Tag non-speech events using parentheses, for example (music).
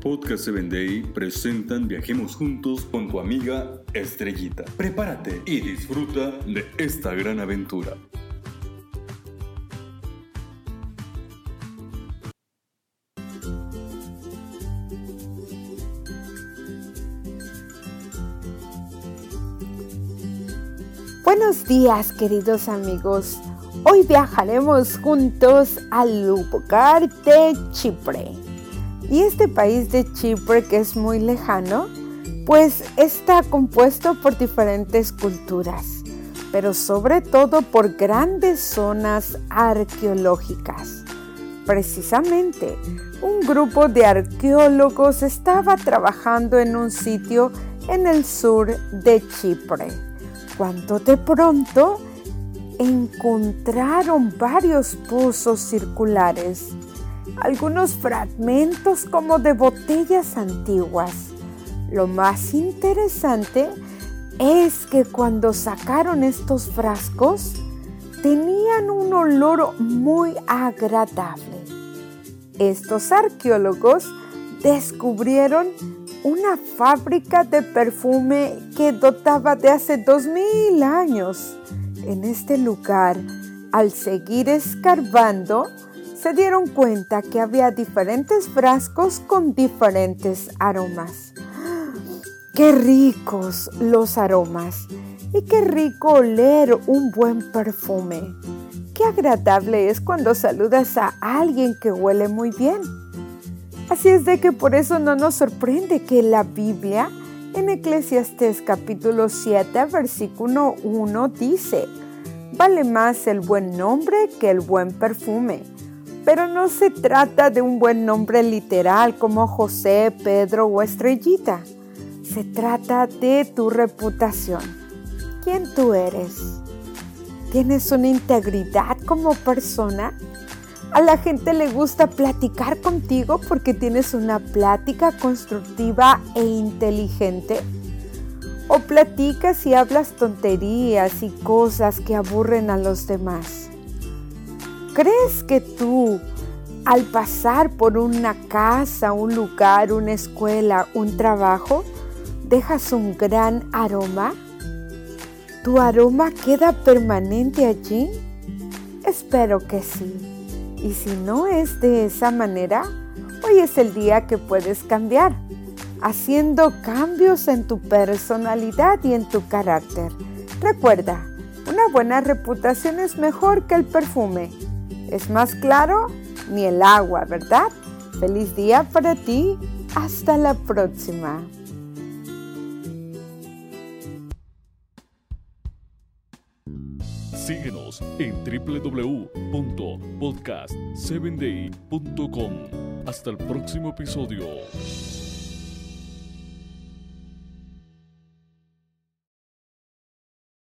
Podcast 7 Day presentan Viajemos Juntos con tu amiga Estrellita. Prepárate y disfruta de esta gran aventura. Buenos días queridos amigos. Hoy viajaremos juntos al lugar de Chipre. Y este país de Chipre que es muy lejano, pues está compuesto por diferentes culturas, pero sobre todo por grandes zonas arqueológicas. Precisamente, un grupo de arqueólogos estaba trabajando en un sitio en el sur de Chipre cuando de pronto encontraron varios pozos circulares, algunos fragmentos como de botellas antiguas. Lo más interesante es que cuando sacaron estos frascos, tenían un olor muy agradable. Estos arqueólogos descubrieron una fábrica de perfume que dotaba de hace dos mil años. En este lugar, al seguir escarbando, se dieron cuenta que había diferentes frascos con diferentes aromas. (gasps) ¡Qué ricos los aromas! Y qué rico oler un buen perfume. Qué agradable es cuando saludas a alguien que huele muy bien. Así es de que por eso no nos sorprende que la Biblia en Eclesiastés capítulo 7 versículo 1 dice, vale más el buen nombre que el buen perfume. Pero no se trata de un buen nombre literal como José, Pedro o Estrellita. Se trata de tu reputación. ¿Quién tú eres? ¿Tienes una integridad como persona? A la gente le gusta platicar contigo porque tienes una plática constructiva e inteligente. O platicas y hablas tonterías y cosas que aburren a los demás. ¿Crees que tú, al pasar por una casa, un lugar, una escuela, un trabajo, dejas un gran aroma? ¿Tu aroma queda permanente allí? Espero que sí. Y si no es de esa manera, hoy es el día que puedes cambiar, haciendo cambios en tu personalidad y en tu carácter. Recuerda, una buena reputación es mejor que el perfume. Es más claro, ni el agua, ¿verdad? Feliz día para ti. Hasta la próxima. Síguenos en www.podcast7day.com. Hasta el próximo episodio.